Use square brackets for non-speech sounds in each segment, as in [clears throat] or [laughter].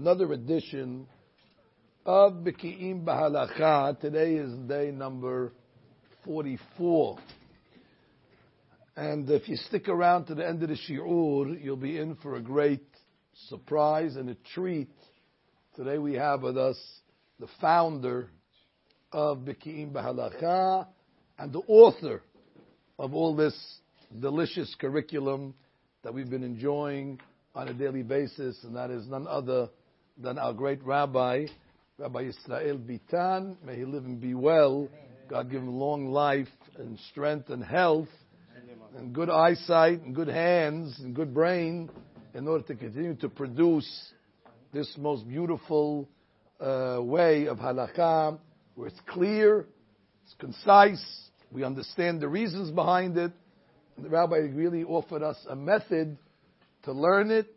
another edition of Biki'im Bahalacha. Today is day number 44. And if you stick around to the end of the Shi'ur, you'll be in for a great surprise and a treat. Today we have with us the founder of Biki'im Bahalacha and the author of all this delicious curriculum that we've been enjoying on a daily basis, and that is none other than our great rabbi, Rabbi Israel Bitan. May he live and be well. God give him long life and strength and health and good eyesight and good hands and good brain in order to continue to produce this most beautiful uh, way of halakha where it's clear, it's concise, we understand the reasons behind it. The rabbi really offered us a method to learn it,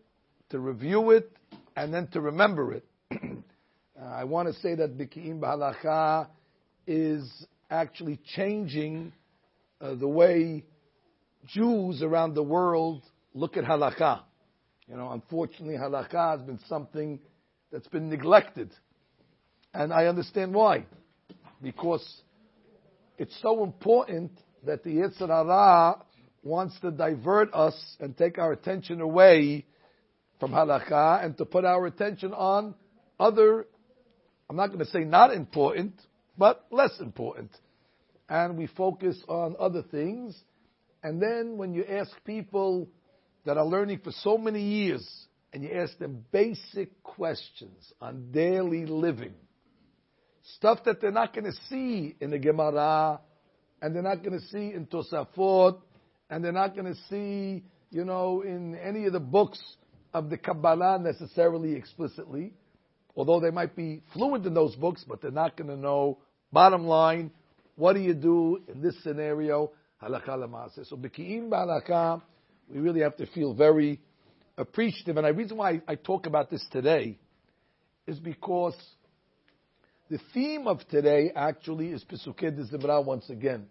to review it, and then to remember it. [clears throat] uh, I want to say that Biki'im B'Halacha is actually changing uh, the way Jews around the world look at halakha. You know, unfortunately, halakha has been something that's been neglected. And I understand why. Because it's so important that the Yetzer Hara wants to divert us and take our attention away from halakha and to put our attention on other, I'm not going to say not important, but less important. And we focus on other things. And then when you ask people that are learning for so many years and you ask them basic questions on daily living, stuff that they're not going to see in the Gemara, and they're not going to see in Tosafot, and they're not going to see, you know, in any of the books of the Kabbalah necessarily explicitly, although they might be fluent in those books, but they're not going to know. Bottom line, what do you do in this scenario? Halakha lamase. So b'ki'im b'halakha, we really have to feel very appreciative. And the reason why I talk about this today is because the theme of today actually is Pesukei de once again.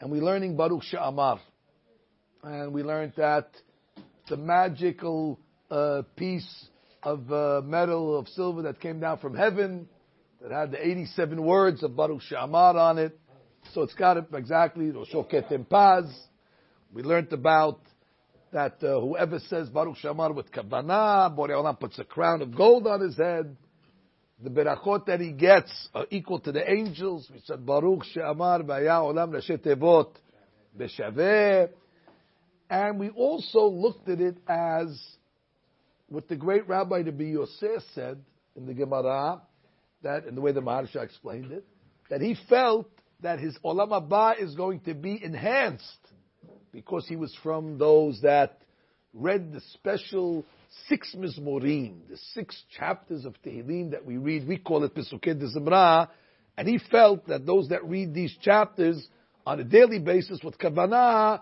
And we're learning Baruch She'amar. And we learned that the magical uh, piece of uh, metal, of silver that came down from heaven, that had the 87 words of Baruch She'amar on it. So it's got it exactly, Paz. We learned about that uh, whoever says Baruch She'amar with Kavanah, Borei Olam puts a crown of gold on his head the berachot that he gets are equal to the angels. We said Baruch She'amar Vaya Olam Rashetevot Beshaveh. And we also looked at it as what the great Rabbi to be Yosef said in the Gemara, that in the way the Maharsha explained it, that he felt that his Olam Haba is going to be enhanced because he was from those that read the special six Mizmorim, the six chapters of Tehillim that we read, we call it Pesukei de Zimra, and he felt that those that read these chapters on a daily basis with Kavanah,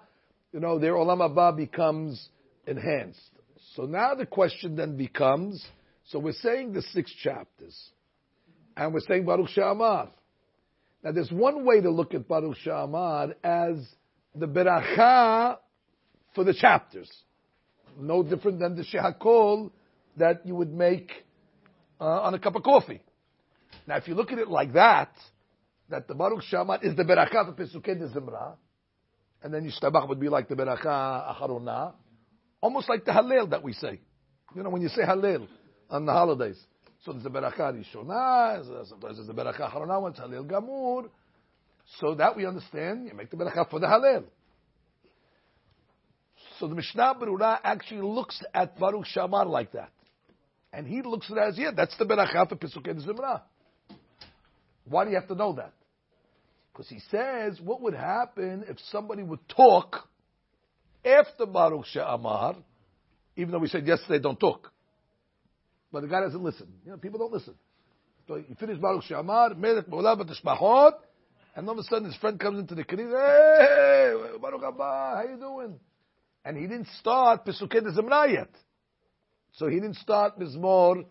you know, their Olam Haba becomes enhanced. So now the question then becomes, so we're saying the six chapters, and we're saying Baruch She'amar. Now there's one way to look at Baruch She'amar as the beracha for the chapters no different than the shehakol that you would make uh, on a cup of coffee. Now, if you look at it like that, that the Baruch She'amar is the beracha for Pesukei de and then Yishtabach would be like the beracha acharona, almost like the Hallel that we say. You know, when you say Hallel on the holidays. So there's the beracha Rishona, sometimes there's the beracha acharona, it's Hallel Gamur. So that we understand, you make the beracha for the Hallel. So the Mishnah Berurah actually looks at Baruch She'amar like that. And he looks at it as, yeah, that's the Beracha for Pesukei Zimra. Why do you have to know that? Because he says, what would happen if somebody would talk after Baruch She'amar, even though we said yesterday don't talk. But the guy doesn't listen. You know, people don't listen. So you finish Baruch She'amar, Melech B'tishmachot, and all of a sudden his friend comes into the kiddush, hey, Baruch Haba, how you doing? and he didn't start Pesukei de Zimra yet. So he didn't start Mizmor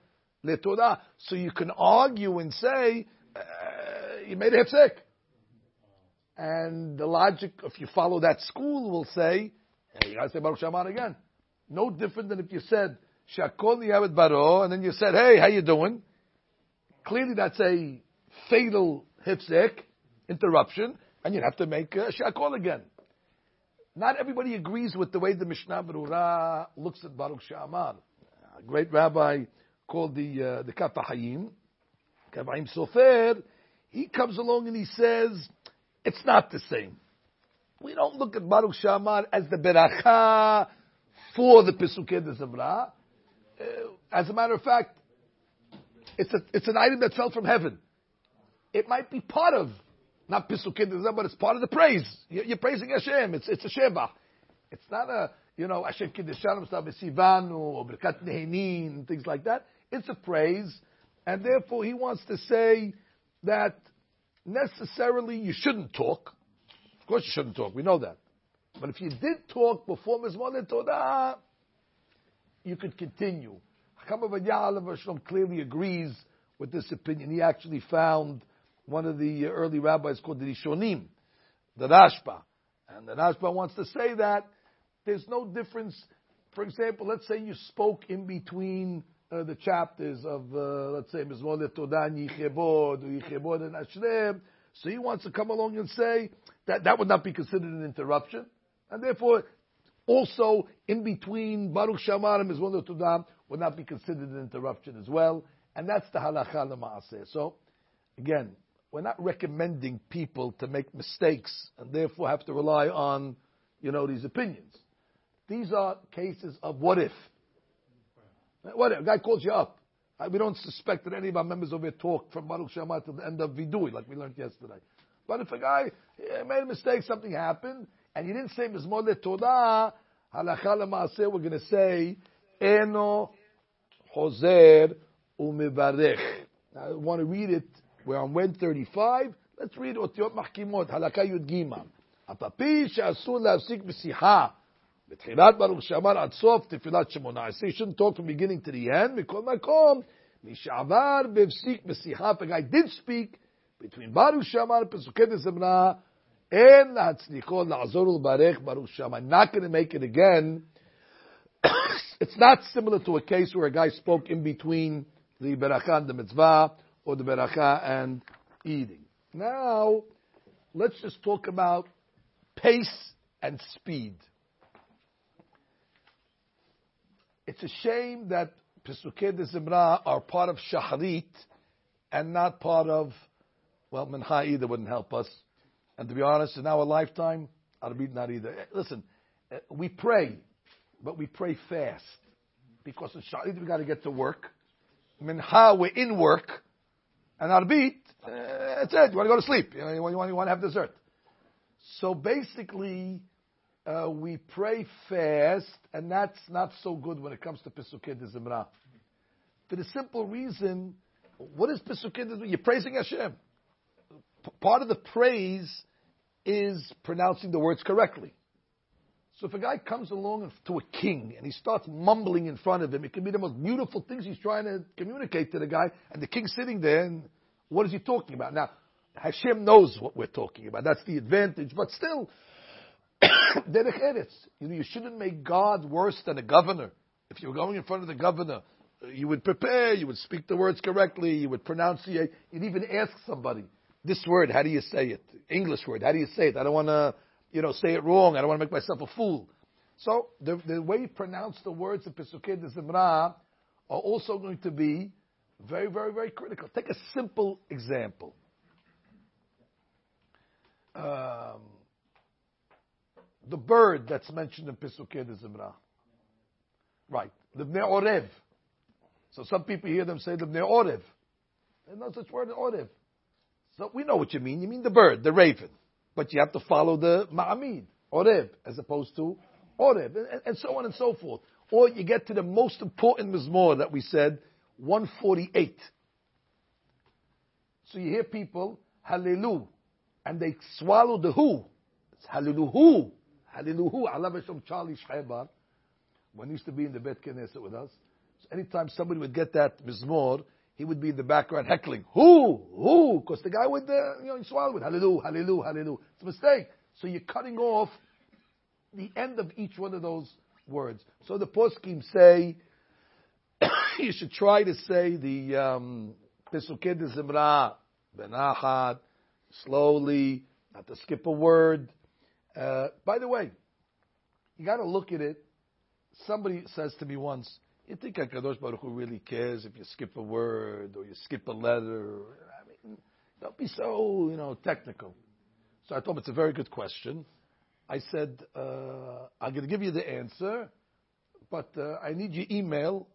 LeTorah. So you can argue and say, uh, you made a hefsek. And the logic, if you follow that school, will say, hey, you gotta say Baruch She'amar again. No different than if you said, Shakol Niyavet Baro, and then you said, hey, how you doing? Clearly that's a fatal hifzik, interruption, and you'd have to make a Shakol again. Not everybody agrees with the way the Mishnah Berurah looks at Baruch She'amar. A great rabbi called the uh, the Kaf HaChaim, Kaf HaChaim Sofer, he comes along and he says, it's not the same. We don't look at Baruch She'amar as the beracha for the Pesukei de Zimra. Uh, as a matter of fact, it's, a, it's an item that fell from heaven. It might be part of, not Pesukei de but it's part of the praise. You're, praising Hashem. It's, it's a Sheba. It's not a, you know, Hashem Kiddushanim Sivanu or Birkat Nehenin, things like that. It's a praise. And therefore, he wants to say that necessarily you shouldn't talk. Of course, you shouldn't talk. We know that. But if you did talk before Mizmor Torah, you could continue. Hakam clearly agrees with this opinion. He actually found one of the early rabbis called the Rishonim, the Rashba. And the Rashba wants to say that there's no difference. For example, let's say you spoke in between uh, the chapters of, uh, let's say, Mizmor Todah Yichebod, Yichebod and Ashrem. So he wants to come along and say that that would not be considered an interruption. And therefore, also in between Baruch She'amar and Mizmor Todah would not be considered an interruption as well. And that's the halacha l'maaseh. So, again, we're not recommending people to make mistakes and therefore have to rely on, you know, these opinions. These are cases of what if. What if? A guy calls you up. We don't suspect that any of our members over here talk from Baruch Shema to the end of Vidui, like we learned yesterday. But if a guy made a mistake, something happened, and you didn't say Mizmor Todah, halacha l'maaseh, we're going to say, Eno Hoser Umivarech. I want to read it. We're on 135. Let's read Otiot Mahkimot, halakha Yud Gimel. הפפיש שאסור להפסיק בשיחה בתחילת ברוך שאמר עד סוף תפילת שמונה עשרה, you shouldn't talk from beginning to the end, מכל מקום, מי שעבר והפסיק בשיחה, if a guy did speak, between ברוך שאמר ופסוקי דזמרה, אין להצליחו לעזור ולברך ברוך שאמר. I'm not going to make it again. [coughs] it's not similar to a case where a guy spoke in between the beracha and the mitzvah, or the beracha and eating. Now, let's just talk about pace and speed. It's a shame that Pesukei de Zimra are part of Shaharit and not part of, well, Minha either wouldn't help us. And to be honest, in our lifetime, Arbit not either. Listen, we pray, but we pray fast. Because in Shaharit we got to get to work. Minha, we're in work. And Arbit, uh, that's it. You want to go to sleep. You, know, you, want, you want to have dessert. So basically, uh, we pray fast, and that's not so good when it comes to Pesukei de Zimra. For the simple reason, what is Pesukei Zimra? You're praising Hashem. P- part of the praise is pronouncing the words correctly. So if a guy comes along to a king and he starts mumbling in front of him, it can be the most beautiful things he's trying to communicate to the guy, and the king's sitting there, and what is he talking about? Now, Hashem knows what we're talking about. That's the advantage, but still, [coughs] Derech Eretz. You know, you shouldn't make God worse than a governor. If you're going in front of the governor, you would prepare, you would speak the words correctly, you would pronounce pronunciate, you'd even ask somebody, this word, how do you say it? English word, how do you say it? I don't want to, you know, say it wrong. I don't want to make myself a fool. So the, the way you pronounce the words of Pesukei de Zimra are also going to be very, very, very critical. Take a simple example. Um, the bird that's mentioned in Pesukei Zimra. Right. The Bnei Orev. So some people hear them say the Bnei Orev. There's no such word as Orev. So we know what you mean. You mean the bird, the raven. But you have to follow the Ma'amid, Orev, as opposed to Orev, and, and so on and so forth. Or you get to the most important Mizmor that we said, 148. So you hear people, Hallelujah, and they swallow the who. It's Hallelujah. Hallelujah. Allah Hashem Charlie Shaibar, when he used to be in the Bet Knesset with us, so anytime somebody would get that mizmor, he would be in the background heckling, who, who, because the guy would, uh, you know, he swallowed with hallelujah, hallelujah, hallelujah. It's a mistake. So you're cutting off the end of each one of those words. So the poskim say, [coughs] you should try to say the um, de Zimra, Benachat, slowly, not to skip a word. Uh, by the way, you got to look at it. Somebody says to me once, "You think Hakadosh Baruch Hu really cares if you skip a word or you skip a letter?" I mean, don't be so you know technical. So I told him it's a very good question. I said uh, I'm going to give you the answer, but uh, I need your email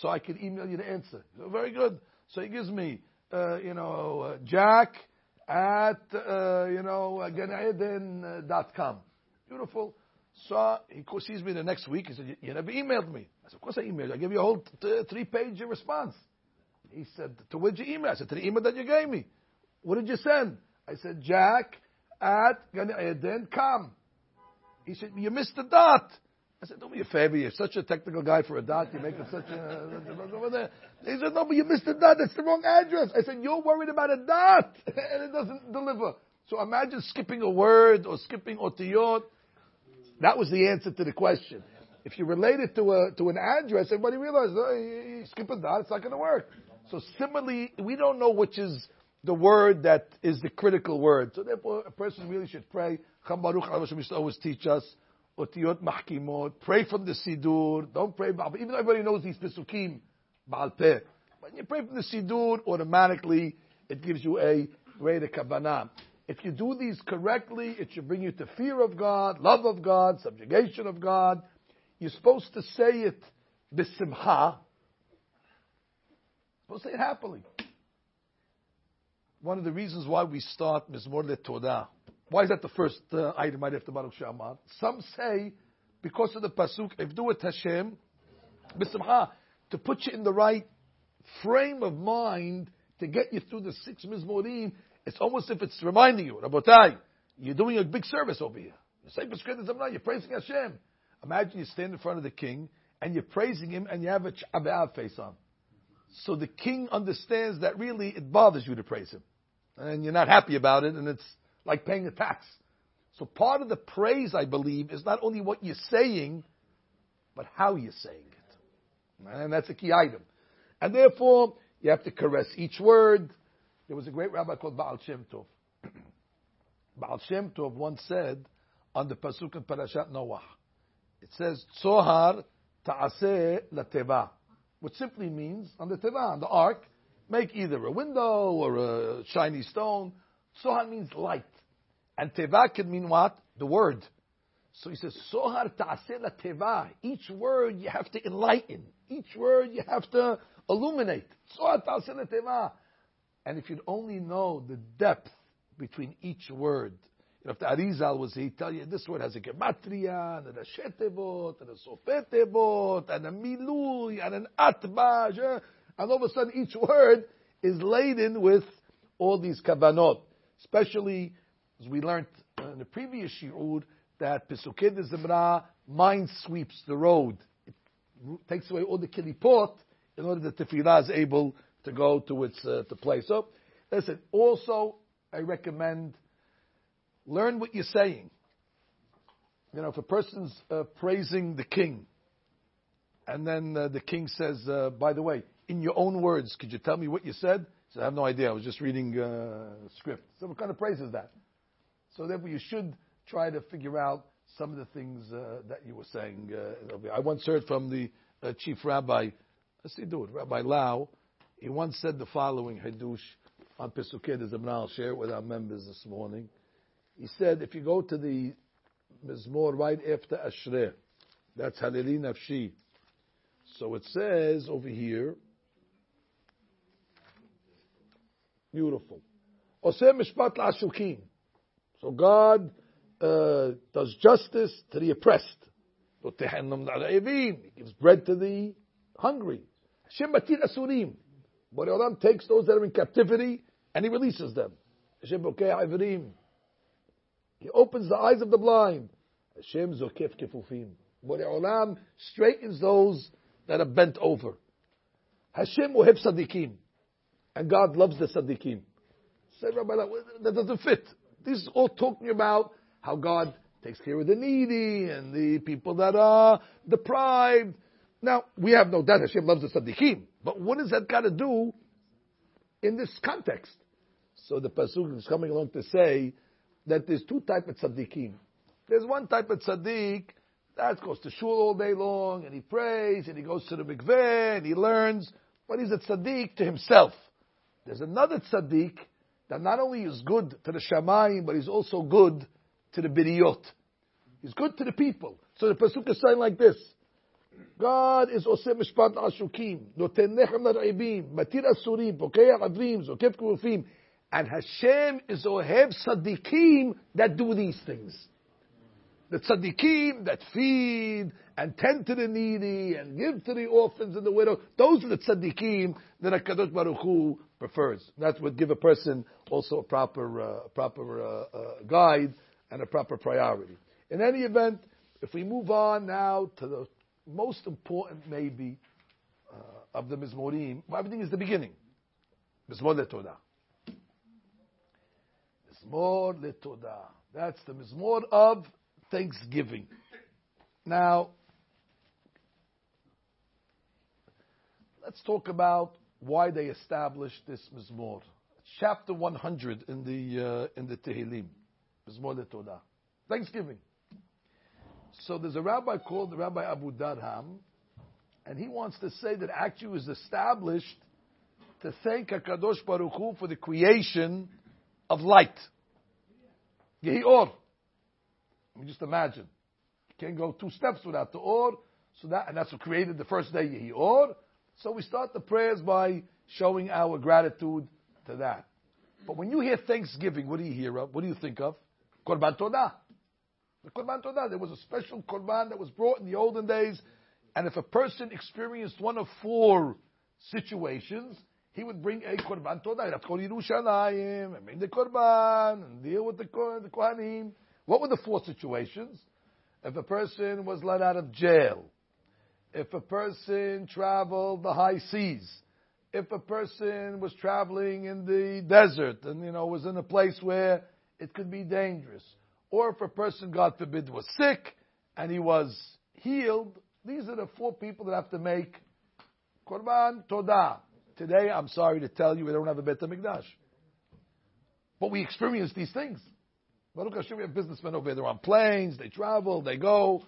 so I can email you the answer. So, very good. So he gives me, uh, you know, uh, Jack at uh, you know com. Beautiful. So he sees me the next week. He said, "You never emailed me." I said, "Of course I emailed you. I gave you a whole t- three-page response." He said, "To which you email?" I said, "To the email that you gave me." What did you send? I said, "Jack at com." He said, "You missed the dot." I said, "Do me a favor. You're such a technical guy for a dot. You make it such a [laughs] over there." He said, "No, but you missed the dot. That's the wrong address." I said, "You're worried about a dot, [laughs] and it doesn't deliver." So imagine skipping a word or skipping otiyot. That was the answer to the question. If you relate it to a to an address, everybody realizes oh, you, you skip a dot, it's not going to work. So similarly, we don't know which is the word that is the critical word. So therefore, a person really should pray. Cham Baruch to always teach us otiyot mahkimot. Pray from the sidur. Don't pray even though everybody knows these pesukim baal peh. When you pray from the sidur, automatically it gives you a greater kavanah. If you do these correctly, it should bring you to fear of God, love of God, subjugation of God. You're supposed to say it bisimha. Supposed to say it happily. One of the reasons why we start Mizmor LeTodah. Why is that the first uh, item right after Baruch She'amar? Some say because of the pasuk, if do it Hashem, bisimha, to put you in the right frame of mind to get you through the six Mizmorim it's almost if it's reminding you, Rabotai, you're doing a big service over here. You're praising Hashem. Imagine you stand in front of the king and you're praising him and you have a Ch'abe'av face on. So the king understands that really it bothers you to praise him. And you're not happy about it and it's like paying a tax. So part of the praise, I believe, is not only what you're saying, but how you're saying it. And that's a key item. And therefore, you have to caress each word. There was a great rabbi called Baal Shem Tov. [clears throat] Baal Shem Tov once said on the pasuk in Parashat Noah, it says Tzohar Ta'aseh Lateva, which simply means on the Teva, on the ark, make either a window or a shiny stone. Tzohar means light, and Teva can mean what? The word. So he says, Sohar ta'aseh teva. Each word you have to enlighten. Each word you have to illuminate. Sohar ta'aseh teva. And if you'd only know the depth between each word, you know, if the Arizal was he'd tell you this word has a gematria, and a shetevot, and a sofetevot, and a milui, and an atbaj, eh? and all of a sudden each word is laden with all these kavanot. Especially, as we learned in the previous shiur, that Pesukei de Zimra mind sweeps the road. It takes away all the kilipot in order that the tefillah is able to go to its uh, to place. So, listen. Also, I recommend learn what you're saying. You know, if a person's uh, praising the king, and then uh, the king says, uh, "By the way, in your own words, could you tell me what you said?" So I have no idea. I was just reading uh, script. So what kind of praise is that? So therefore, you should try to figure out some of the things uh, that you were saying. Uh, I once heard from the uh, chief rabbi, let's see, do it, Rabbi Lau, he once said the following Hidush on Pesukei de Zimra. I'll share it with our members this morning. He said, if you go to the Mizmor right after Ashrei, that's Halili Nafshi. So it says over here, beautiful. Oseh Mishpat La'ashukim. So God uh, does justice to the oppressed. He gives bread to the hungry. Hashem Batir Asurim. Borei Olam takes those that are in captivity and he releases them. He opens the eyes of the blind. Hashem zokef kefufim. Borei Olam straightens those that are bent over. Hashem ohev sadikim. And God loves the sadikim. Said Rabbi, that doesn't fit. This is all talking about how God takes care of the needy and the people that are deprived. Now, we have no doubt Hashem loves the tzaddikim, but what does that got to do in this context? So the pasuk is coming along to say that there's two types of tzaddikim. There's one type of tzaddik that goes to shul all day long and he prays and he goes to the mikveh and he learns, but he's a tzaddik to himself. There's another tzaddik that not only is good to the shamayim, but he's also good to the bidiyot. He's good to the people. So the pasuk is saying like this. God is עושה משפט לעשוקים, נותן לחם לרעבים, מתיר אסורים, פוקח עברים, זוקף כרופים. And Hashem is ohev tzaddikim that do these things. The tzaddikim that feed and tend to the needy and give to the orphans and the widow. Those are the tzaddikim that HaKadosh Baruch Hu prefers. That would give a person also a proper, uh, proper uh, uh, guide and a proper priority. In any event, if we move on now to the most important, maybe, uh, of the Mizmorim, everything is the beginning. Mizmor LeTodah. Mizmor LeTodah. That's the Mizmor of Thanksgiving. Now, let's talk about why they established this Mizmor. Chapter 100 in the, uh, in the Tehillim. Mizmor LeTodah. Thanksgiving. So there's a rabbi called Rabbi Abu Darham, and he wants to say that actually was established to thank HaKadosh Baruch Hu for the creation of light. Yehi Or. I mean, just imagine. You can't go two steps without the Or, so that, and that's what created the first day, Yehi Or. So we start the prayers by showing our gratitude to that. But when you hear Thanksgiving, what do you hear of? What do you think of? Korban Todah. The Korban Todah, there was a special Korban that was brought in the olden days, and if a person experienced one of four situations, he would bring a Korban Todah. He'd have to go to Yerushalayim and bring the Korban and deal with the, the Kohanim. What were the four situations? If a person was let out of jail, if a person traveled the high seas, if a person was traveling in the desert and you know was in a place where it could be dangerous, or if a person, God forbid, was sick and he was healed, these are the four people that have to make Korban Todah. Today, I'm sorry to tell you, we don't have a Bet HaMikdash. But we experience these things. Baruch Hashem, we have businessmen over there. They're on planes, they travel, they go.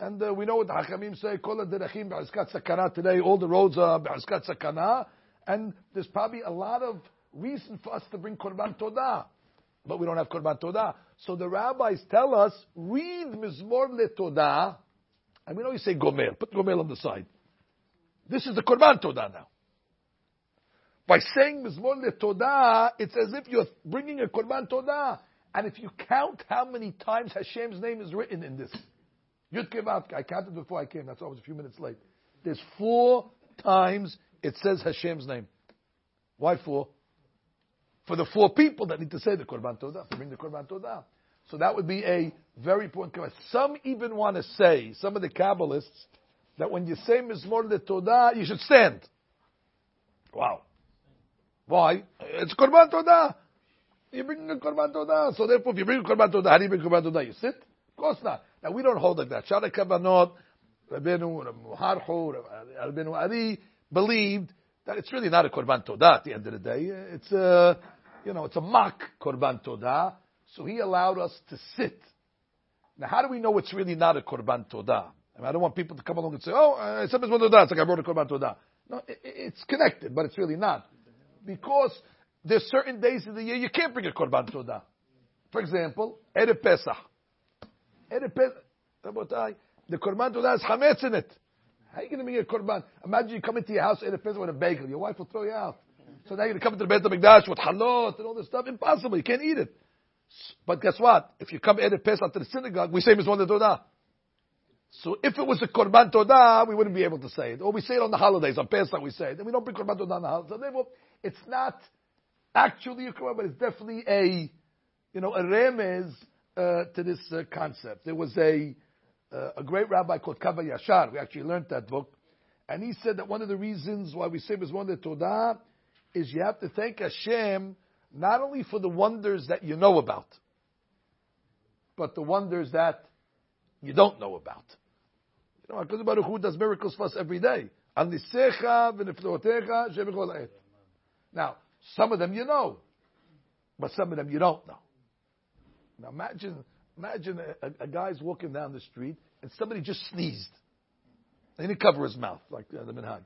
And uh, we know what the Hakamim say, Kol derechim be'askat sakana. Today, all the roads are be'askat sakana. And there's probably a lot of reason for us to bring Korban Todah but we don't have Korban Todah. So the rabbis tell us, read Mizmor LeTodah, and we know you say Gomer, put Gomer on the side. This is the Korban Todah now. By saying Mizmor LeTodah, it's as if you're bringing a Korban Todah. And if you count how many times Hashem's name is written in this, Yud Kevat, I counted before I came, that's why I was a few minutes late. There's four times it says Hashem's name. Why four? for the four people that need to say the Korban Todah, to bring the Korban Todah. So that would be a very important comment. Some even want to say, some of the Kabbalists, that when you say Mizmor the Todah, you should stand. Wow. Why? It's Korban Todah. You bring the Korban Todah. So therefore, if you bring Korban Todah, how do you bring Korban Todah? You sit? Of course not. Now we don't hold like that. Sha'ar HaKavanot, Rabbeinu, Harhu, Ari believed that it's really not a korban todah at the end of the day. It's a, you know, it's a mock korban todah. So he allowed us to sit. Now, how do we know it's really not a korban todah? I, mean, I don't want people to come along and say, "Oh, uh, it's a todah." It's like I brought a korban todah. No, it, it's connected, but it's really not because there's certain days of the year you can't bring a korban todah. For example, Erev Pesach. The korban todah has chametz in it. How are you going to bring a korban? Imagine you come into your house in a with a bagel. Your wife will throw you out. So now you're going to come into the Beit HaMikdash with halot and all this stuff. Impossible. You can't eat it. But guess what? If you come Erev Pesach to the synagogue, we say Mizmor Todah. So if it was a Korban Todah, we wouldn't be able to say it. Or we say it on the holidays, on Pesach we say it. And we don't bring Korban Todah on the holidays. So therefore, it's not actually a Korban, but it's definitely a, you know, a remez to this uh, concept. There was a, uh, a great rabbi called Kav HaYashar. We actually learned that book. And he said that one of the reasons why we say Mizmor Todah is you have to thank Hashem not only for the wonders that you know about, but the wonders that you don't know about. You know, Hakadosh Baruch Hu does miracles for us every day. Now, some of them you know, but some of them you don't know. Now imagine, imagine a, a, a guy's walking down the street and somebody just sneezed. He didn't cover his mouth like uh, the minhag,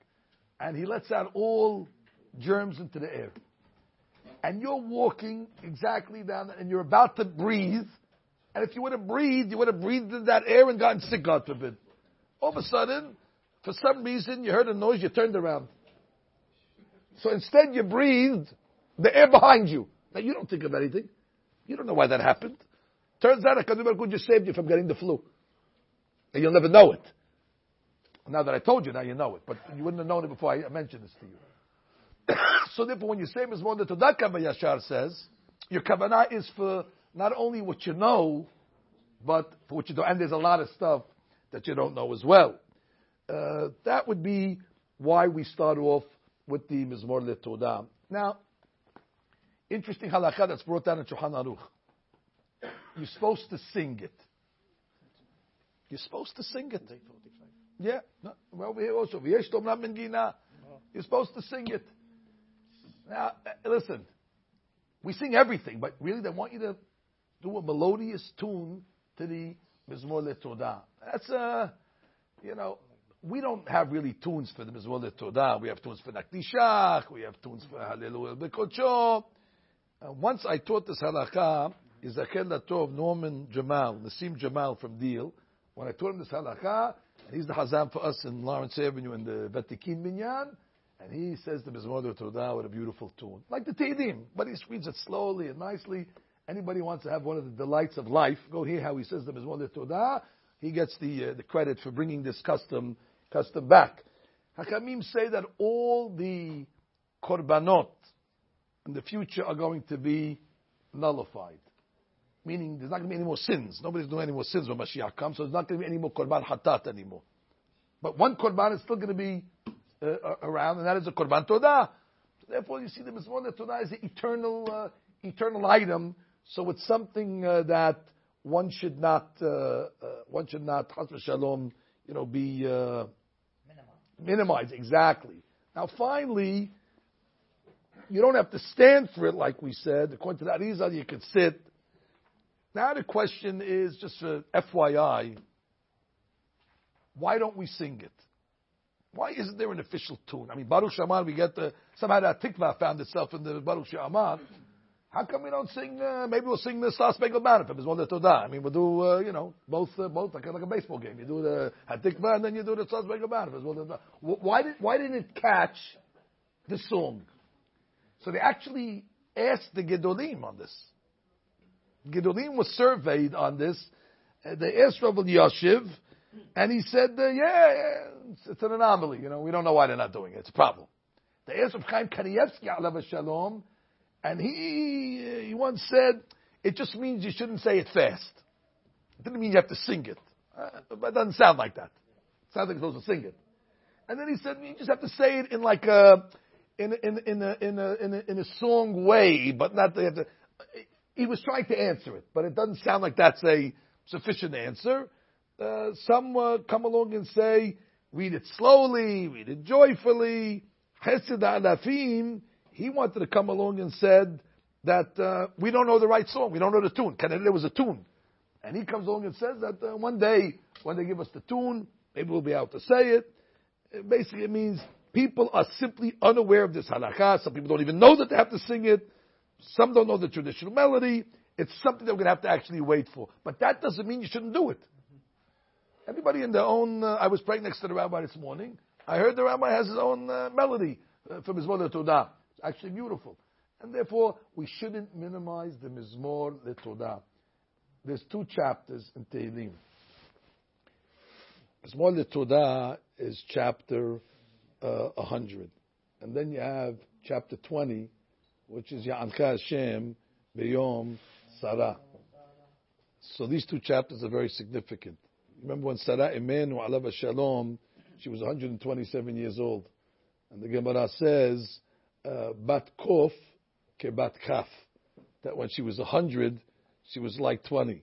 and he lets out all germs into the air. And you're walking exactly down, and you're about to breathe. And if you would have breathed, you would have breathed in that air and gotten sick, God forbid. All of a sudden, for some reason, you heard a noise, you turned around. So instead, you breathed the air behind you. Now, you don't think of anything. You don't know why that happened. Turns out, HaKadosh Baruch Hu just saved you from getting the flu. And you'll never know it. Now that I told you, now you know it. But you wouldn't have known it before I mentioned this to you [coughs] so therefore, when you say Mizmor the Todah Yashar says, your kavanah is for not only what you know, but for what you don't. And there's a lot of stuff that you don't know as well. Uh, that would be why we start off with the Mizmor Todah. Now, interesting halakha that's brought down in Shulchan Aruch. You're supposed to sing it. You're supposed to sing it. Yeah. No, well, here also. You're supposed to sing it. Now, uh, listen, we sing everything, but really they want you to do a melodious tune to the Mizmor LeTodah. That's, uh, you know, we don't have really tunes for the Mizmor LeTodah. We have tunes for Nakdishach, we have tunes for Hallelujah Bekocho. Uh, once I taught this halakha, is Akel Latov Norman Jamal, Nassim Jamal from Deal. When I taught him this halakha, he's the Hazan for us in Lawrence Avenue in the Vatikin Minyan. And he says the Mizmor Todah with a beautiful tune, like the Teidim, but he reads it slowly and nicely. Anybody wants to have one of the delights of life, go hear how he says the Mizmor Todah. He gets the uh, the credit for bringing this custom custom back. Hakamim say that all the korbanot in the future are going to be nullified. Meaning there's not going to be any more sins. Nobody's doing any more sins when Mashiach comes, so there's not going to be any more korban hatat anymore. But one korban is still going to be uh, around, and that is a korban todah. Therefore, you see the Mizmor Todah is an eternal, uh, eternal item. So it's something uh, that one should not, uh, uh, one should not, shalom, you know, be uh, minimized. Exactly. Now, finally, you don't have to stand for it, like we said. According to that Arizal, you can sit. Now the question is, just for FYI, why don't we sing it? Why isn't there an official tune? I mean, Baruch She'amar, we get the, somehow that Tikva found itself in the Baruch She'amar. How come we don't sing, uh, maybe we'll sing the Star Spangled Banner from Mizmor Todah. I mean, we'll do, uh, you know, both, uh, both, like, like a baseball game. You do the Hatikva and then you do the Star Spangled Banner. Why, did, why didn't it catch the song? So they actually asked the Gedolim on this. Gedolim was surveyed on this. Uh, they asked Rabbi Yashiv, and he said, uh, yeah, it's, an anomaly. You know, we don't know why they're not doing it. It's a problem. They asked Rav Chaim Kanievsky, Shalom, and he, he once said, it just means you shouldn't say it fast. It didn't mean you have to sing it. Uh, but it doesn't sound like that. It sounds like you're supposed to sing it. And then he said, you just have to say it in like a, in, in, in, a, in, a, in, a, in a song way, but not, they have to, he was trying to answer it, but it doesn't sound like that's a sufficient answer. Uh, some uh, come along and say, read it slowly, read it joyfully. Chesed Alafim, he wanted to come along and said that uh, we don't know the right song, we don't know the tune. Can there was a tune. And he comes along and says that uh, one day, when they give us the tune, maybe we'll be able to say it. it basically, it means people are simply unaware of this halakha. Some people don't even know that they have to sing it. Some don't know the traditional melody. It's something that we're going to have to actually wait for. But that doesn't mean you shouldn't do it. Everybody in their own. Uh, I was praying next to the rabbi this morning. I heard the rabbi has his own uh, melody uh, from his mother Todah. It's actually beautiful, and therefore we shouldn't minimize the Mizmor Todah. There's two chapters in Tehillim. Mizmor Todah is chapter uh, 100, and then you have chapter 20, which is Ya'ancha Hashem Beyom Sarah. So these two chapters are very significant. Remember when Sarah Imenu Alav Shalom, she was 127 years old. And the Gemara says, uh, Bat Kof ke Bat Kaf. That when she was 100, she was like 20.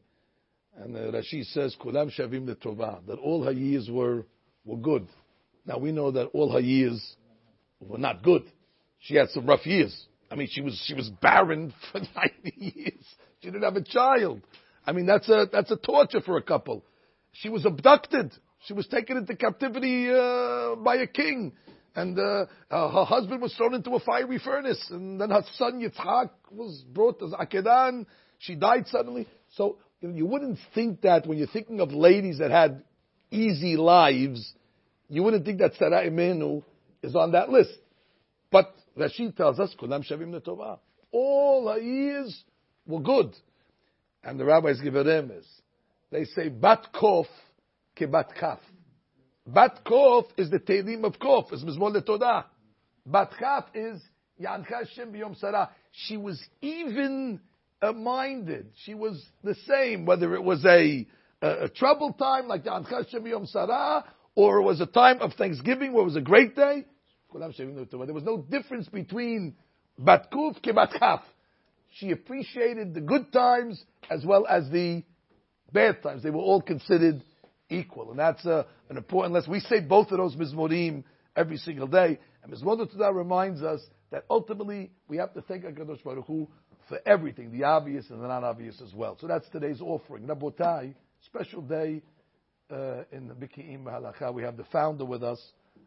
And uh, Rashi says, Kulam Shavim Letovah. That all her years were were good. Now we know that all her years were not good. She had some rough years. I mean, she was she was barren [laughs] for 90 years. She didn't have a child. I mean, that's a that's a torture for a couple. She was abducted. She was taken into captivity uh, by a king, and uh, uh, her husband was thrown into a fiery furnace, and then her son Yitzhak was brought as Akedan. She died suddenly. So you, know, you wouldn't think that when you're thinking of ladies that had easy lives, you wouldn't think that Sarah Imenu is on that list. But Rashi tells us, Kulam Shavim Netovah. All years were good. And the rabbis give a remes. They say, Bat Kof kebat Kaf. Bat Kof is the Teilim of Kof, is Mizmor Letodah. Bat Kaf is Yancha Shem B'Yom Sarah. She was even minded. She was the same, whether it was a, a, a troubled time like Yancha Shem B'Yom Sarah, or it was a time of Thanksgiving where it was a great day. There was no difference between Batkuf ke Batkaf. She appreciated the good times as well as the bad times. They were all considered equal. And that's uh, an important lesson. We say both of those Mizmorim every single day. And Mizmor Todah reminds us that ultimately we have to thank HaKadosh Baruch Hu for everything, the obvious and the non-obvious as well. So that's today's offering. Rabotai, special day uh, in the Biki'im Halacha. We have the founder with us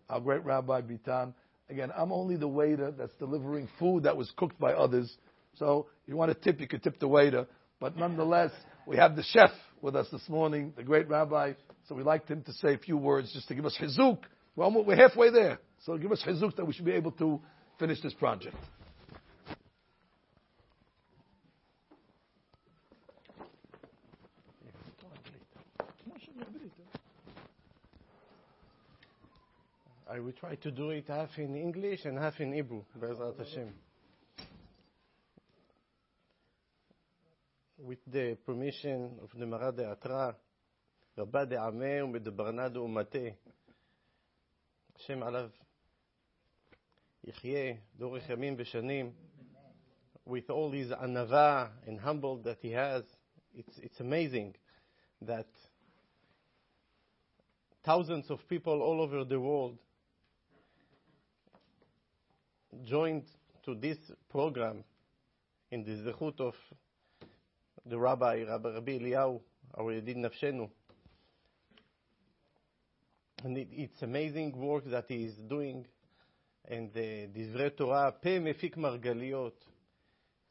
our great Rabbi Bitan. Again, I'm only the waiter that's delivering food that was cooked by others. So you want to tip, you could tip the waiter. But [laughs] nonetheless, we have the chef with us this morning, the great rabbi. So we'd like him to say a few words just to give us hizuk. Well, we're halfway there. So give us hizuk that we should be able to finish this project. I will try to do it half in English and half in Hebrew, Bezrat Hashem. With the permission of the Mara D'Atra, רבה דעמה ומדברנה דאומתה. השם עליו יחיה לאורך ימים V'Shanim. With all his anava and humble that he has, it's, it's amazing that thousands of people all over the world joined to this program in the zechut of the Rabbi, Rabbi Rabbi Eliyahu, our Yedid Nafshenu. And it, it's amazing work that he is doing. And the Divrei Torah, Pe mefik margaliot.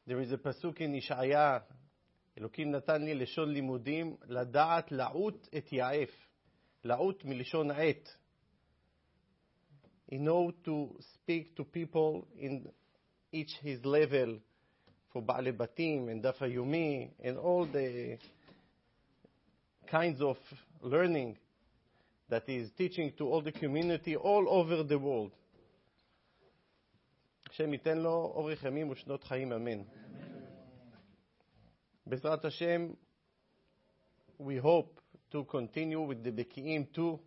There is a pasuk in Ishaya, אלוקים נתן לי לשון לימודים, לדעת לעוט את יעף. לעוט מלשון עת in order to speak to people in each his level for Baale Batim and Daf Yomi and all the kinds of learning that is teaching to all the community all over the world. השם ייתן לו אורך ימים ושנות חיים, אמן. בעזרת השם, we hope to continue with the Beki'im too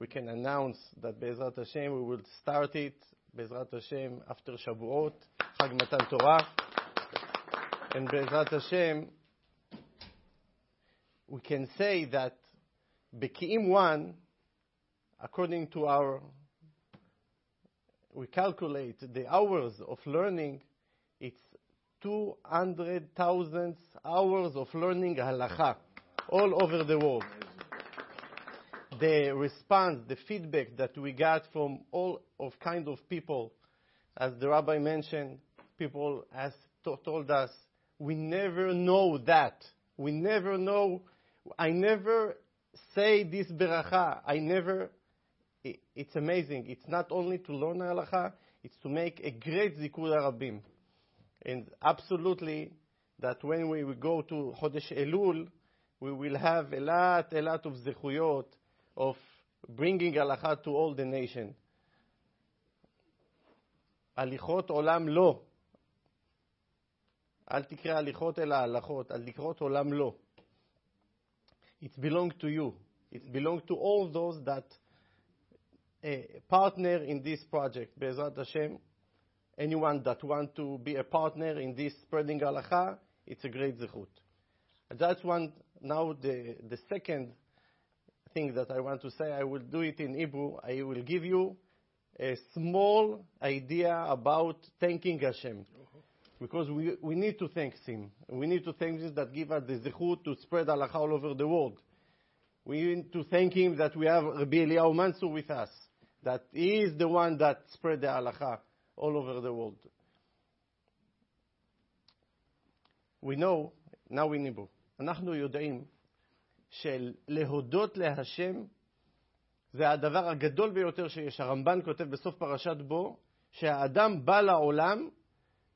we can announce that Bezrat Hashem, we will start it, Bezrat Hashem, after Shavuot, Chag Matan Torah. And Bezrat Hashem, we can say that Beki'im 1, according to our, we calculate the hours of learning, it's 200,000 hours of learning halacha all over the world the response, the feedback that we got from all of kind of people, as the rabbi mentioned, people has to- told us, we never know that. We never know. I never say this beracha. I never. It, it's amazing. It's not only to learn halacha, it's to make a great zikui rabim. And absolutely, that when we go to Chodesh Elul, we will have a lot, a lot of zechuyot of bringing halacha to all the nation. הליכות עולם לא. אל תקרא הליכות אלא הלכות, הליכות עולם לא. It belongs to you. It belongs to all those that uh, partner in this project. Be'ezrat Hashem, anyone that want to be a partner in this spreading halacha, it's a great zechut. That's one, now the, the second thing that I want to say. I will do it in Hebrew. I will give you a small idea about thanking Hashem. Because we, we need to thank Him. We need to thank Him that give us the zechut to spread halacha all over the world. We need to thank Him that we have Rabbi Eliyahu Mansur with us. That He is the one that spread the halacha all over the world. We know, now in Hebrew, אנחנו יודעים של להודות להשם זה הדבר הגדול ביותר שיש. הרמב"ן כותב בסוף פרשת בו, שהאדם בא לעולם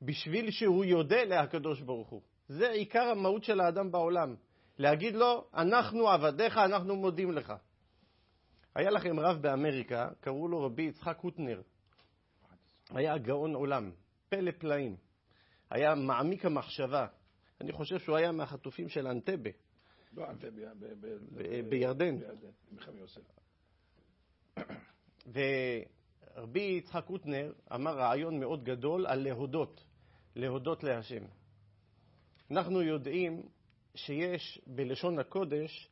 בשביל שהוא יודה לקדוש ברוך הוא. זה עיקר המהות של האדם בעולם. להגיד לו, אנחנו עבדיך, אנחנו מודים לך. היה לכם רב באמריקה, קראו לו רבי יצחק קוטנר. היה גאון עולם, פלא פלאים. היה מעמיק המחשבה. אני חושב שהוא היה מהחטופים של אנטבה. לא, בירדן. בירדן, יוסף. ורבי יצחק קוטנר אמר רעיון מאוד גדול על להודות, להודות להשם. אנחנו יודעים שיש בלשון הקודש,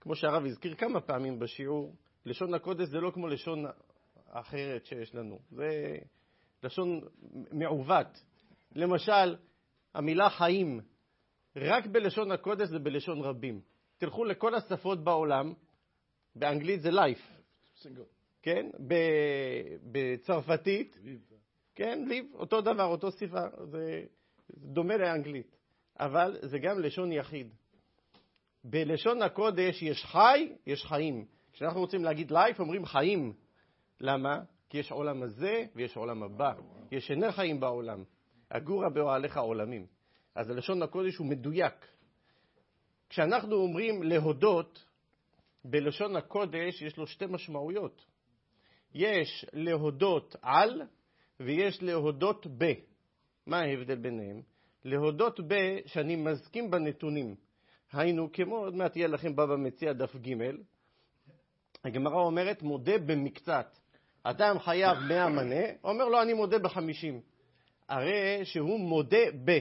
כמו שהרב הזכיר כמה פעמים בשיעור, לשון הקודש זה לא כמו לשון אחרת שיש לנו, זה לשון מעוות. למשל, המילה חיים, רק בלשון הקודש זה בלשון רבים. תלכו לכל השפות בעולם, באנגלית זה life. כן? בצרפתית, כן, ליב, אותו דבר, אותו שפה, זה דומה לאנגלית, אבל זה גם לשון יחיד. בלשון הקודש יש חי, יש חיים. כשאנחנו רוצים להגיד לייף, אומרים חיים. למה? כי יש עולם הזה ויש עולם הבא. יש שני חיים בעולם. הגורה באוהליך עולמים. אז הלשון הקודש הוא מדויק. כשאנחנו אומרים להודות, בלשון הקודש יש לו שתי משמעויות. יש להודות על ויש להודות ב. מה ההבדל ביניהם? להודות ב, שאני מסכים בנתונים. היינו, כמו עוד מעט יהיה לכם בבא מציע דף ג', הגמרא אומרת מודה במקצת. אדם חייב 100 מנה, אומר לו אני מודה ב-50. הרי שהוא מודה ב.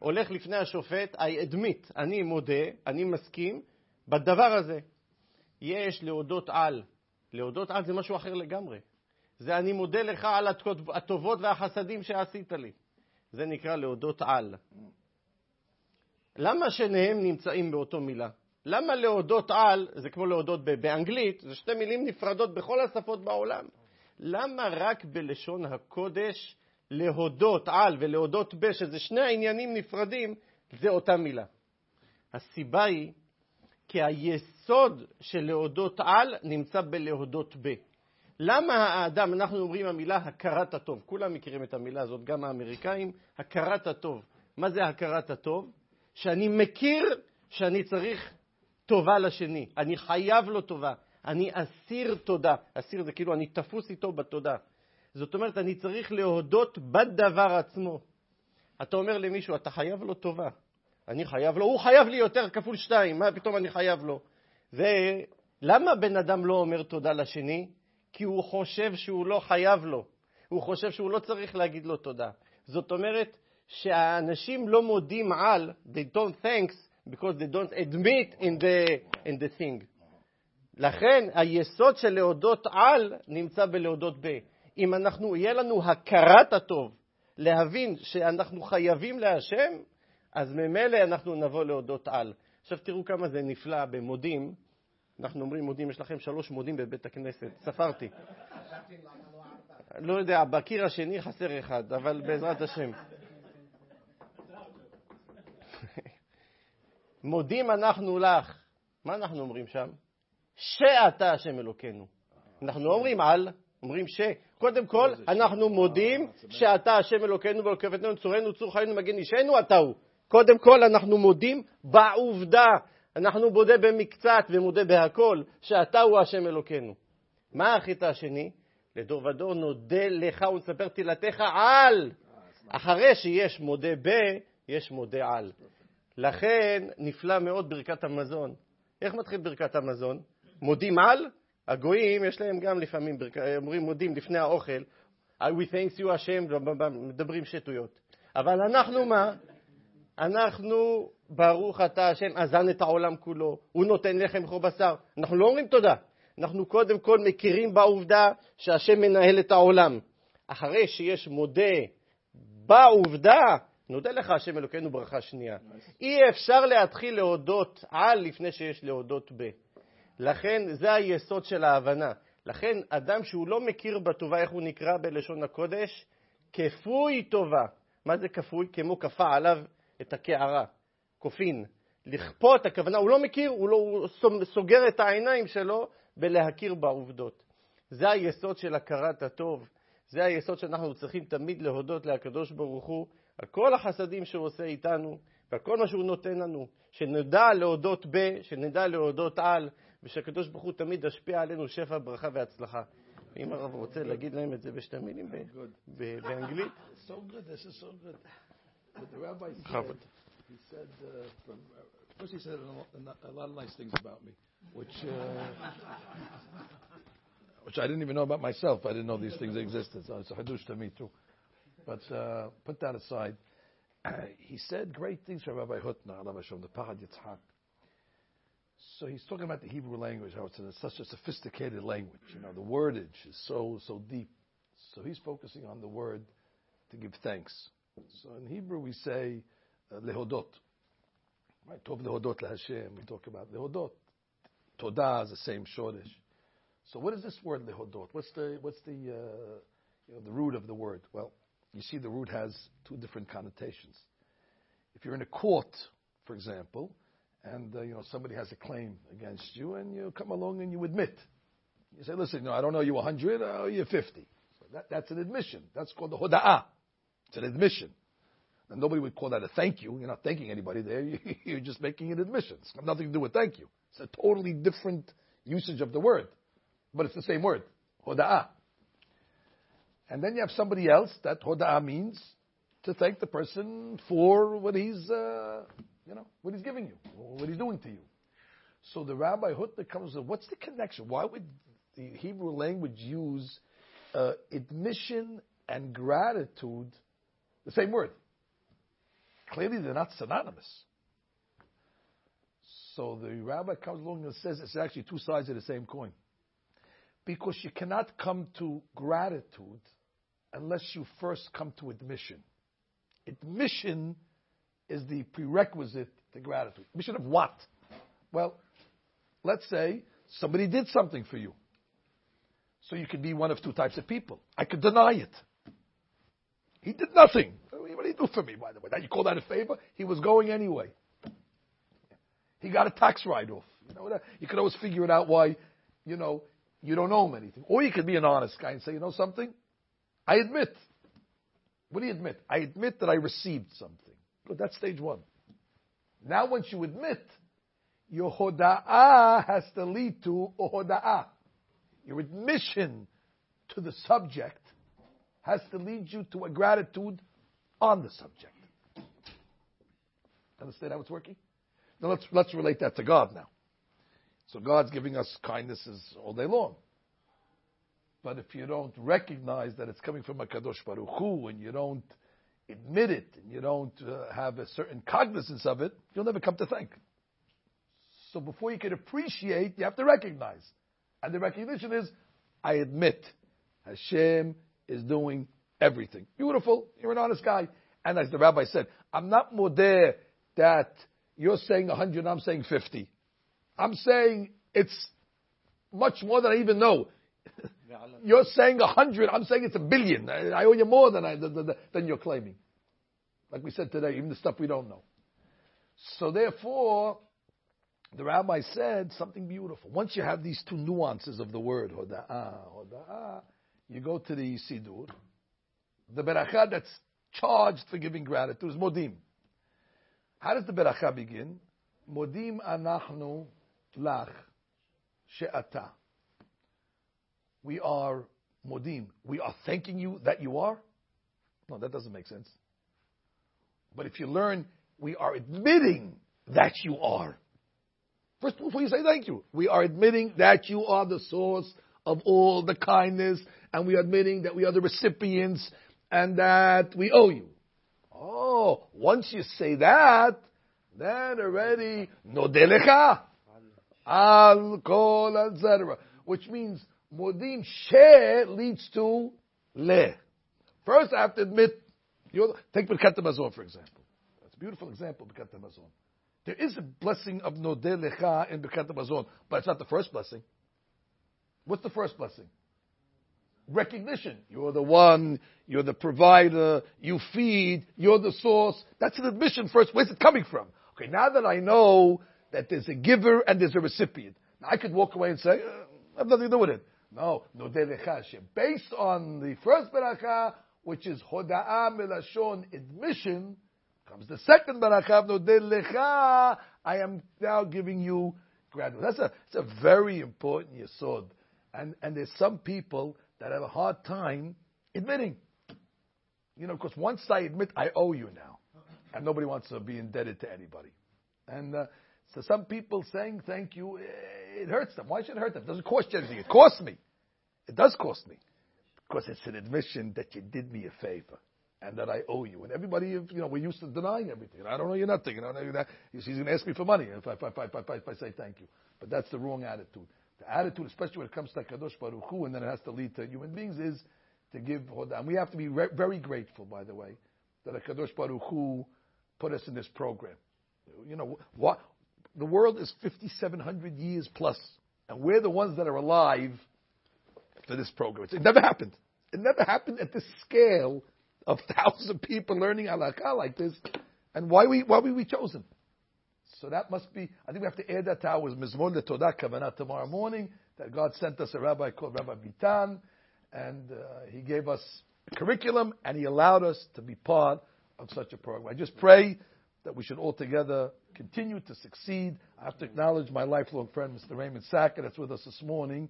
הולך לפני השופט, I admit, אני מודה, אני מסכים בדבר הזה. יש להודות על. להודות על זה משהו אחר לגמרי. זה אני מודה לך על הטובות והחסדים שעשית לי. זה נקרא להודות על. למה שניהם נמצאים באותו מילה? למה להודות על, זה כמו להודות באנגלית, זה שתי מילים נפרדות בכל השפות בעולם. למה רק בלשון הקודש להודות על ולהודות ב, שזה שני העניינים נפרדים, זה אותה מילה? הסיבה היא כי היסוד של להודות על נמצא בלהודות ב. למה האדם, אנחנו אומרים המילה הכרת הטוב, כולם מכירים את המילה הזאת, גם האמריקאים, הכרת הטוב. מה זה הכרת הטוב? שאני מכיר שאני צריך טובה לשני, אני חייב לו טובה, אני אסיר תודה. אסיר זה כאילו אני תפוס איתו בתודה. זאת אומרת, אני צריך להודות בדבר עצמו. אתה אומר למישהו, אתה חייב לו טובה. אני חייב לו, הוא חייב לי יותר כפול שתיים, מה פתאום אני חייב לו? ולמה בן אדם לא אומר תודה לשני? כי הוא חושב שהוא לא חייב לו. הוא חושב שהוא לא צריך להגיד לו תודה. זאת אומרת שהאנשים לא מודים על, they don't thanks because they don't admit in the, in the thing. לכן היסוד של להודות על נמצא בלהודות ב. אם אנחנו, יהיה לנו הכרת הטוב, להבין שאנחנו חייבים להשם, אז ממילא אנחנו נבוא להודות על. עכשיו תראו כמה זה נפלא במודים. אנחנו אומרים מודים, יש לכם שלוש מודים בבית הכנסת, ספרתי. לא יודע, בקיר השני חסר אחד, אבל בעזרת השם. מודים אנחנו לך. מה אנחנו אומרים שם? שאתה השם אלוקינו. אנחנו לא אומרים על, אומרים ש. קודם כל, אנחנו מודים שאתה השם אלוקינו ואלוקי צורנו, צור חיינו, מגן אישנו, אתה הוא. קודם כל אנחנו מודים בעובדה, אנחנו מודה במקצת ומודה בהכל, שאתה הוא השם אלוקינו. מה החטא השני? לדור ודור נודה לך ונספר תהילתך על. אחרי שיש מודה ב, יש מודה על. לכן נפלא מאוד ברכת המזון. איך מתחיל ברכת המזון? מודים על? הגויים, יש להם גם לפעמים, אומרים מודים לפני האוכל, We thanks you השם, מדברים שטויות. אבל אנחנו מה? אנחנו ברוך אתה השם, אזן את העולם כולו, הוא נותן לחם חו בשר. אנחנו לא אומרים תודה, אנחנו קודם כל מכירים בעובדה שהשם מנהל את העולם. אחרי שיש מודה בעובדה, נודה לך השם אלוקינו ברכה שנייה. אי אפשר להתחיל להודות על לפני שיש להודות ב. לכן זה היסוד של ההבנה. לכן אדם שהוא לא מכיר בטובה, איך הוא נקרא בלשון הקודש? כפוי טובה. מה זה כפוי? כמו כפה עליו את הקערה, כופין. לכפות, הכוונה, הוא לא מכיר, הוא, לא, הוא סוגר את העיניים שלו בלהכיר בעובדות. זה היסוד של הכרת הטוב. זה היסוד שאנחנו צריכים תמיד להודות לקדוש ברוך הוא על כל החסדים שהוא עושה איתנו ועל כל מה שהוא נותן לנו. שנדע להודות ב, שנדע להודות על, ושהקדוש ברוך הוא תמיד ישפיע עלינו שפע, ברכה והצלחה. אם הרב רוצה להגיד להם את זה בשתי מילים באנגלית. So good, this is so good. But the rabbi said, he said, uh, from, uh, first he said a, lot of nice things about me, which, uh, which I didn't even know about myself. I didn't know these things existed. So it's a hadush to me too. But uh, put that aside. he said great things from Rabbi Hutna, the Pahad Yitzhak. So he's talking about the Hebrew language, how it's in such a sophisticated language. You know, the wordage is so so deep. So he's focusing on the word to give thanks. So in Hebrew we say uh, lehodot. Right, tov lehodot leHashem. We talk about lehodot. Todah is the same shortish. So what is this word lehodot? What's the what's the uh, you know the root of the word? Well, you see the root has two different connotations. If you're in a court, for example, and uh, you know somebody has a claim against you, and you come along and you admit. You say, "Listen, no, I don't know you 100, I owe you 50." So that, that's an admission. That's called the hoda'ah. It's an admission. And nobody would call that a thank you. You're not thanking anybody there. [laughs] You're just making an admission. It's got nothing to do with thank you. It's a totally different usage of the word, but it's the same word, hoda'ah. And then you have somebody else that hoda'ah means to thank the person for what he's uh, you know, what he's giving you, what he's doing to you. So the Rabbi Hutner comes with, what's the connection? Why would the Hebrew language use uh, admission and gratitude the same word? Clearly they're not synonymous. So the rabbi comes along and says it's actually two sides of the same coin. Because you cannot come to gratitude unless you first come to admission. Admission is the prerequisite to gratitude. Mission of what? Well, let's say somebody did something for you. So you could be one of two types of people. I could deny it. He did nothing. What did he do for me, by the way? You call that a favor? He was going anyway. He got a tax write-off. You know, you could always figure it out why, you know, you don't owe him anything. Or you could be an honest guy and say, you know something? I admit. What do you admit? I admit that I received something. Good, that's stage one. Now, once you admit, your hoda'ah has to lead to hoda'ah. Your admission to the subject has to lead you to a gratitude on the subject. Understand how it's working? Now let's, let's relate that to God now. So God's giving us kindnesses all day long. But if you don't recognize that it's coming from a Kadosh Baruch Hu and you don't admit it and you don't uh, have a certain cognizance of it, you'll never come to think. So before you can appreciate, you have to recognize. And the recognition is, I admit, Hashem is doing everything. Beautiful. You're an honest guy. And as the rabbi said, I'm not more there that you're saying 100, I'm saying 50. I'm saying it's much more than I even know. [laughs] You're saying a hundred. I'm saying it's a billion. I, owe you more than I than, you're claiming. Like we said today, even the stuff we don't know. So therefore, the rabbi said something beautiful. Once you have these two nuances of the word hoda'ah, hoda'ah, you go to the sidur. The beracha that's charged for giving gratitude is modim. How does the beracha begin? Modim anachnu lach she'ata we are modim. We are thanking you that you are. No, that doesn't make sense. But if you learn, we are admitting that you are. First, before you say thank you, we are admitting that you are the source of all the kindness, and we are admitting that we are the recipients, and that we owe you. Oh, once you say that, then already nodelecha al kol etc. Which means modim she leads to le. First, I have to admit, you take Birkat Hamazon for example. That's a beautiful example, Birkat Hamazon. There is a blessing of nodelecha in Birkat Hamazon, but it's not the first blessing. What's the first blessing? Recognition. You're the one, you're the provider, you feed, you're the source. That's an admission first. Where's it coming from? Okay, now that I know that there's a giver and there's a recipient, I could walk away and say, uh, I have nothing to do with it. No, no Based on the first beracha, which is hoda'a melashon admission, comes the second beracha no delecha. I am now giving you gratitude. That's a, that's a very important yesod. And, and there's some people that have a hard time admitting. You know, because once I admit I owe you now, and nobody wants to be indebted to anybody. And uh, so some people saying thank you, it hurts them. Why should it hurt them? It doesn't cost you anything. It costs me. It does cost me. Because it's an admission that you did me a favor and that I owe you. And everybody, you know, we're used to denying everything. I don't know you nothing. You know, he's going to ask me for money if I, if, I, if, I, if I say thank you. But that's the wrong attitude. The attitude, especially when it comes to Kadosh Baruch Hu, and then it has to lead to human beings, is to give Hodah. And we have to be re- very grateful, by the way, that Kadosh Baruch Hu put us in this program. You know, what, the world is 5,700 years plus, and we're the ones that are alive for this program. It never happened. It never happened at this scale of [laughs] thousands of people learning halakha like this. And why we why were we chosen? So that must be. I think we have to add that to our Mizmor Todah Kavanah tomorrow morning. That God sent us a rabbi called Rabbi Bitan, and uh, he gave us a curriculum, and he allowed us to be part of such a program. I just pray that we should all together continue to succeed. I have to acknowledge my lifelong friend, Mr. Raymond Sacker, that's with us this morning.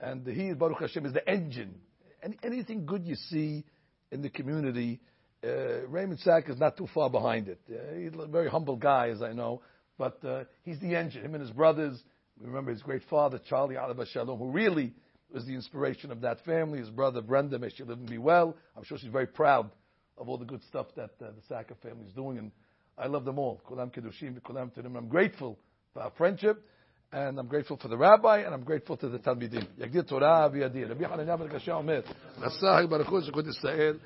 And he, Baruch Hashem, is the engine. Any, anything good you see in the community, uh, Raymond Sacker is not too far behind it. Uh, he's a very humble guy, as I know, but uh, he's the engine. Him and his brothers, we remember his great father, Charlie Alav HaShalom, who really was the inspiration of that family. His brother, Brenda, may she live and be well. I'm sure she's very proud of all the good stuff that uh, the Sacker family is doing. And I love them all. Kulam Kedushim, Kulam Turim. I'm grateful for our friendship, and I'm grateful for the rabbi, and I'm grateful to the Talmidim. יגדיר תורה וידיר. רבי חנניה בן עקשיא אומר, נשא ברוך הוא של ישראל,